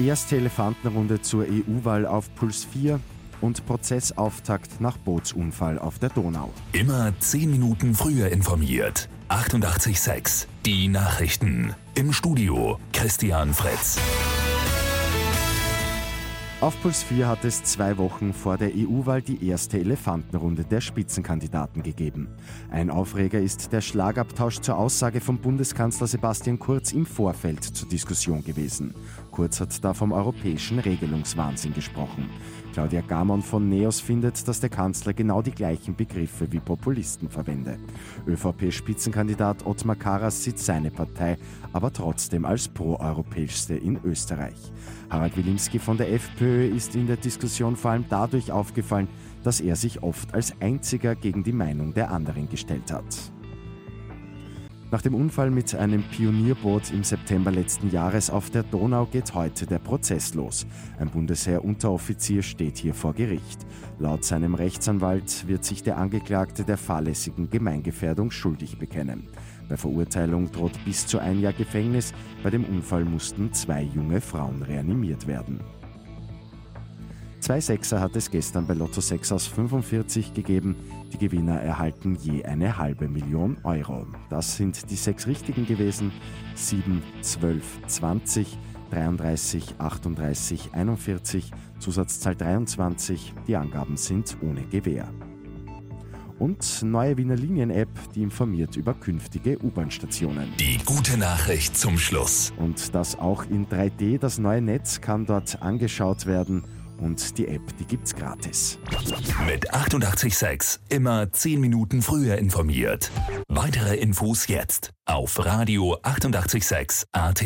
Erste Elefantenrunde zur EU-Wahl auf Puls 4 und Prozessauftakt nach Bootsunfall auf der Donau. Immer 10 Minuten früher informiert. 88.6 Die Nachrichten. Im Studio Christian Fritz. Auf Puls 4 hat es zwei Wochen vor der EU-Wahl die erste Elefantenrunde der Spitzenkandidaten gegeben. Ein Aufreger ist der Schlagabtausch zur Aussage von Bundeskanzler Sebastian Kurz im Vorfeld zur Diskussion gewesen. Kurz hat da vom europäischen Regelungswahnsinn gesprochen. Claudia Gamon von NEOS findet, dass der Kanzler genau die gleichen Begriffe wie Populisten verwende. ÖVP-Spitzenkandidat Ottmar Karas sieht seine Partei aber trotzdem als proeuropäischste in Österreich. Harald Wilimski von der FPÖ ist in der Diskussion vor allem dadurch aufgefallen, dass er sich oft als einziger gegen die Meinung der anderen gestellt hat. Nach dem Unfall mit einem Pionierboot im September letzten Jahres auf der Donau geht heute der Prozess los. Ein Bundesheer-Unteroffizier steht hier vor Gericht. Laut seinem Rechtsanwalt wird sich der Angeklagte der fahrlässigen Gemeingefährdung schuldig bekennen. Bei Verurteilung droht bis zu ein Jahr Gefängnis. Bei dem Unfall mussten zwei junge Frauen reanimiert werden. Zwei Sechser hat es gestern bei Lotto 6 aus 45 gegeben. Die Gewinner erhalten je eine halbe Million Euro. Das sind die sechs richtigen gewesen. 7, 12, 20, 33, 38, 41, Zusatzzahl 23. Die Angaben sind ohne Gewähr. Und neue Wiener Linien-App, die informiert über künftige U-Bahn-Stationen. Die gute Nachricht zum Schluss. Und das auch in 3D. Das neue Netz kann dort angeschaut werden und die App, die gibt's gratis. Mit 886 immer 10 Minuten früher informiert. Weitere Infos jetzt auf Radio 886 AT.